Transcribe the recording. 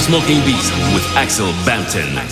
Smoking Beats with Axel Bampton.